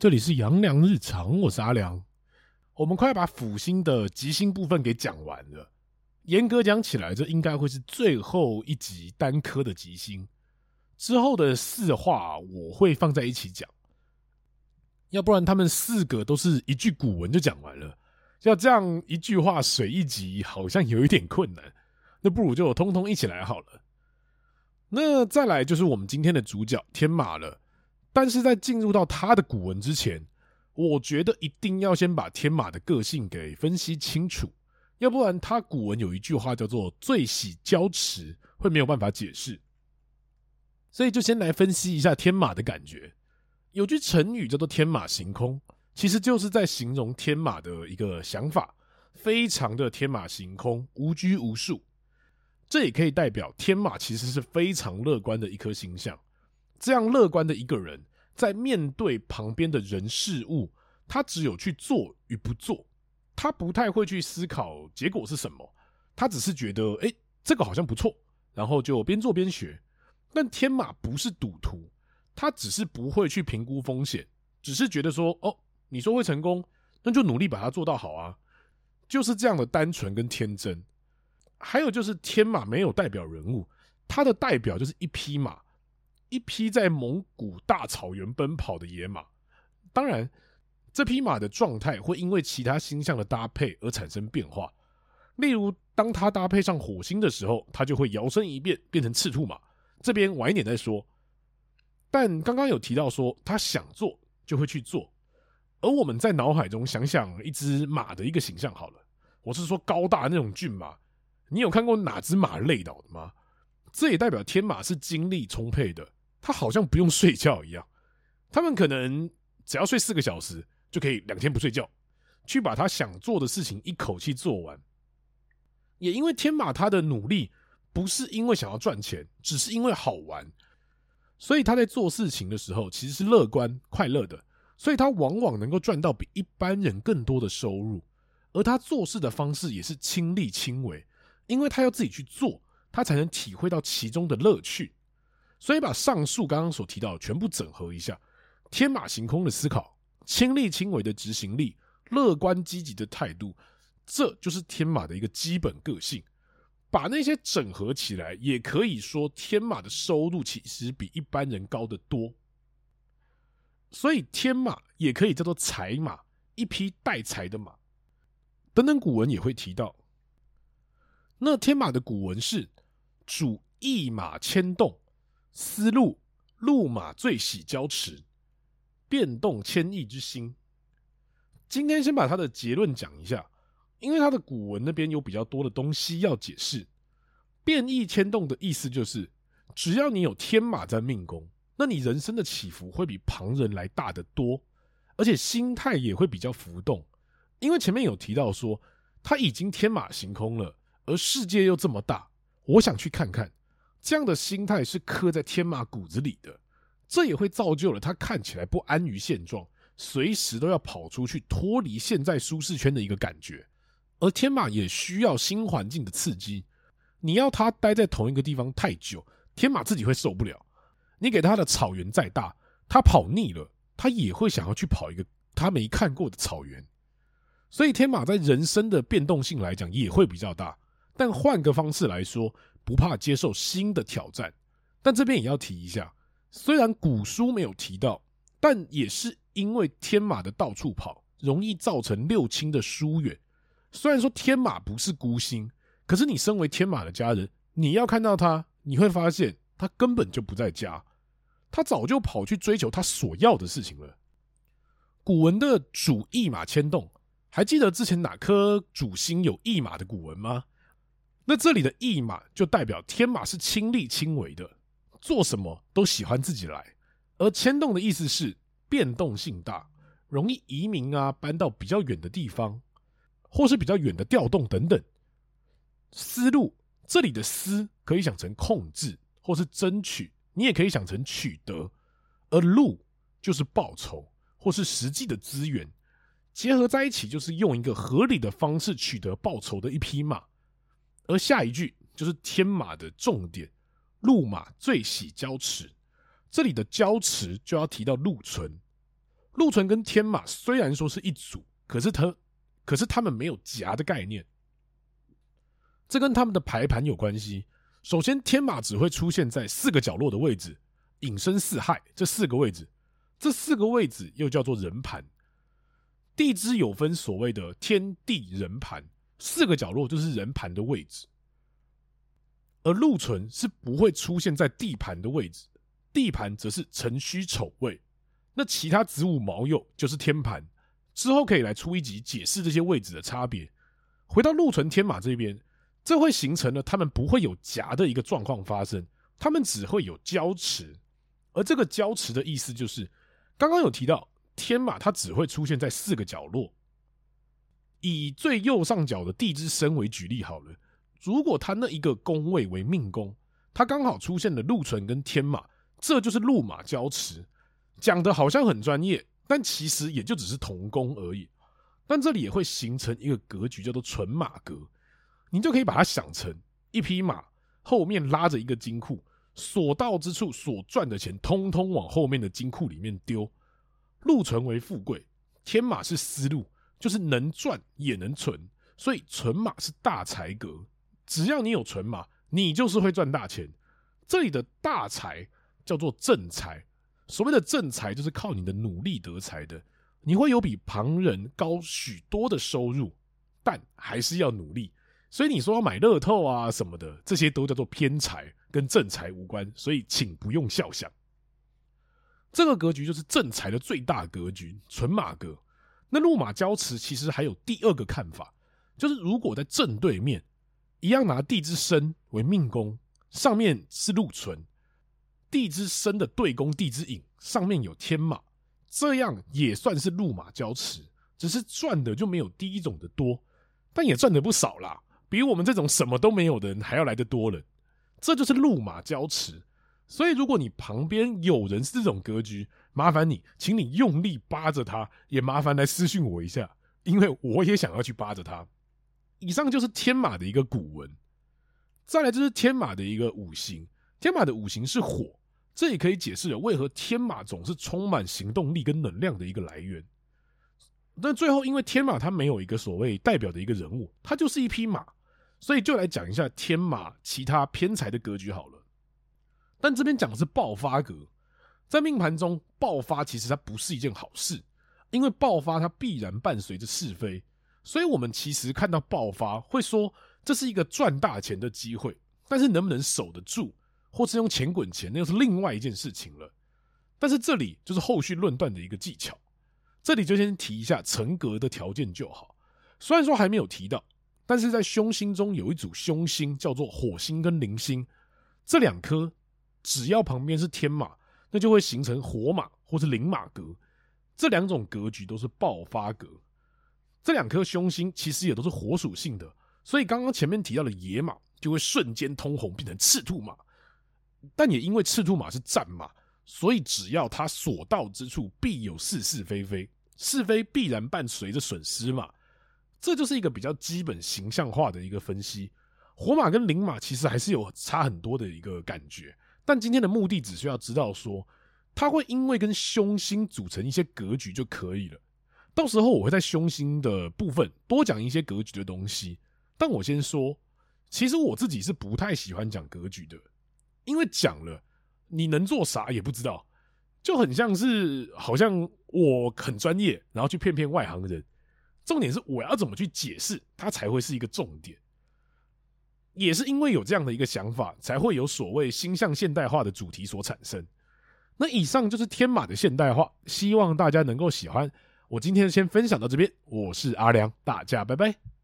这里是杨良日常，我是阿良。我们快把辅星的吉星部分给讲完了。严格讲起来，这应该会是最后一集单颗的吉星。之后的四话我会放在一起讲，要不然他们四个都是一句古文就讲完了。要这样一句话水一集，好像有一点困难。那不如就通通一起来好了。那再来就是我们今天的主角天马了。但是在进入到他的古文之前，我觉得一定要先把天马的个性给分析清楚，要不然他古文有一句话叫做“最喜交驰”，会没有办法解释。所以就先来分析一下天马的感觉。有句成语叫做“天马行空”，其实就是在形容天马的一个想法，非常的天马行空，无拘无束。这也可以代表天马其实是非常乐观的一颗星象。这样乐观的一个人，在面对旁边的人事物，他只有去做与不做，他不太会去思考结果是什么，他只是觉得，哎，这个好像不错，然后就边做边学。但天马不是赌徒，他只是不会去评估风险，只是觉得说，哦，你说会成功，那就努力把它做到好啊，就是这样的单纯跟天真。还有就是天马没有代表人物，他的代表就是一匹马。一匹在蒙古大草原奔跑的野马，当然，这匹马的状态会因为其他星象的搭配而产生变化。例如，当它搭配上火星的时候，它就会摇身一变变成赤兔马。这边晚一点再说。但刚刚有提到说，他想做就会去做。而我们在脑海中想想一只马的一个形象好了，我是说高大那种骏马。你有看过哪只马累倒的吗？这也代表天马是精力充沛的。他好像不用睡觉一样，他们可能只要睡四个小时就可以两天不睡觉，去把他想做的事情一口气做完。也因为天马他的努力不是因为想要赚钱，只是因为好玩，所以他在做事情的时候其实是乐观快乐的，所以他往往能够赚到比一般人更多的收入。而他做事的方式也是亲力亲为，因为他要自己去做，他才能体会到其中的乐趣。所以把上述刚刚所提到的全部整合一下，天马行空的思考，亲力亲为的执行力，乐观积极的态度，这就是天马的一个基本个性。把那些整合起来，也可以说天马的收入其实比一般人高得多。所以天马也可以叫做财马，一匹带财的马。等等古文也会提到。那天马的古文是主驿马牵动。思路，路马最喜交驰，变动千亿之心。今天先把他的结论讲一下，因为他的古文那边有比较多的东西要解释。变异牵动的意思就是，只要你有天马在命宫，那你人生的起伏会比旁人来大得多，而且心态也会比较浮动。因为前面有提到说，他已经天马行空了，而世界又这么大，我想去看看。这样的心态是刻在天马骨子里的，这也会造就了他看起来不安于现状，随时都要跑出去脱离现在舒适圈的一个感觉。而天马也需要新环境的刺激，你要他待在同一个地方太久，天马自己会受不了。你给他的草原再大，他跑腻了，他也会想要去跑一个他没看过的草原。所以天马在人生的变动性来讲也会比较大，但换个方式来说。不怕接受新的挑战，但这边也要提一下，虽然古书没有提到，但也是因为天马的到处跑，容易造成六亲的疏远。虽然说天马不是孤星，可是你身为天马的家人，你要看到他，你会发现他根本就不在家，他早就跑去追求他所要的事情了。古文的主驿马牵动，还记得之前哪颗主星有驿马的古文吗？那这里的驿马就代表天马是亲力亲为的，做什么都喜欢自己来，而牵动的意思是变动性大，容易移民啊，搬到比较远的地方，或是比较远的调动等等。思路，这里的思可以想成控制或是争取，你也可以想成取得，而路就是报酬或是实际的资源，结合在一起就是用一个合理的方式取得报酬的一匹马。而下一句就是天马的重点，路马最喜交驰。这里的交驰就要提到鹿存，鹿存跟天马虽然说是一组，可是他可是他们没有夹的概念，这跟他们的排盘有关系。首先，天马只会出现在四个角落的位置，寅申四害这四个位置，这四个位置又叫做人盘。地支有分所谓的天地人盘，四个角落就是人盘的位置，而禄存是不会出现在地盘的位置，地盘则是辰戌丑未。那其他子午卯酉就是天盘，之后可以来出一集解释这些位置的差别。回到禄存天马这边，这会形成了他们不会有夹的一个状况发生，他们只会有交持，而这个交持的意思就是刚刚有提到。天马它只会出现在四个角落，以最右上角的地支申为举例好了。如果他那一个宫位为命宫，他刚好出现了禄存跟天马，这就是禄马交持。讲的好像很专业，但其实也就只是同宫而已。但这里也会形成一个格局，叫做纯马格。你就可以把它想成一匹马后面拉着一个金库，所到之处所赚的钱，通通往后面的金库里面丢。禄存为富贵，天马是思路，就是能赚也能存，所以存马是大财格。只要你有存马，你就是会赚大钱。这里的大财叫做正财，所谓的正财就是靠你的努力得财的，你会有比旁人高许多的收入，但还是要努力。所以你说要买乐透啊什么的，这些都叫做偏财，跟正财无关，所以请不用笑想。这个格局就是正财的最大格局，存马格。那禄马交持其实还有第二个看法，就是如果在正对面，一样拿地支申为命宫，上面是禄存，地支申的对宫地支寅上面有天马，这样也算是禄马交持，只是赚的就没有第一种的多，但也赚的不少啦，比我们这种什么都没有的人还要来得多了。这就是禄马交持。所以，如果你旁边有人是这种格局，麻烦你，请你用力扒着他，也麻烦来私讯我一下，因为我也想要去扒着他。以上就是天马的一个古文，再来就是天马的一个五行。天马的五行是火，这也可以解释了为何天马总是充满行动力跟能量的一个来源。但最后，因为天马它没有一个所谓代表的一个人物，它就是一匹马，所以就来讲一下天马其他偏财的格局好了。但这边讲的是爆发格，在命盘中爆发其实它不是一件好事，因为爆发它必然伴随着是非，所以我们其实看到爆发会说这是一个赚大钱的机会，但是能不能守得住，或是用钱滚钱，那又是另外一件事情了。但是这里就是后续论断的一个技巧，这里就先提一下成格的条件就好。虽然说还没有提到，但是在凶星中有一组凶星叫做火星跟铃星，这两颗。只要旁边是天马，那就会形成火马或是灵马格。这两种格局都是爆发格。这两颗凶星其实也都是火属性的，所以刚刚前面提到的野马就会瞬间通红，变成赤兔马。但也因为赤兔马是战马，所以只要它所到之处必有是是非非，是非必然伴随着损失嘛。这就是一个比较基本形象化的一个分析。火马跟灵马其实还是有差很多的一个感觉。但今天的目的只需要知道说，他会因为跟凶星组成一些格局就可以了。到时候我会在凶星的部分多讲一些格局的东西。但我先说，其实我自己是不太喜欢讲格局的，因为讲了你能做啥也不知道，就很像是好像我很专业，然后去骗骗外行人。重点是我要怎么去解释，它才会是一个重点。也是因为有这样的一个想法，才会有所谓星象现代化的主题所产生。那以上就是天马的现代化，希望大家能够喜欢。我今天先分享到这边，我是阿良，大家拜拜。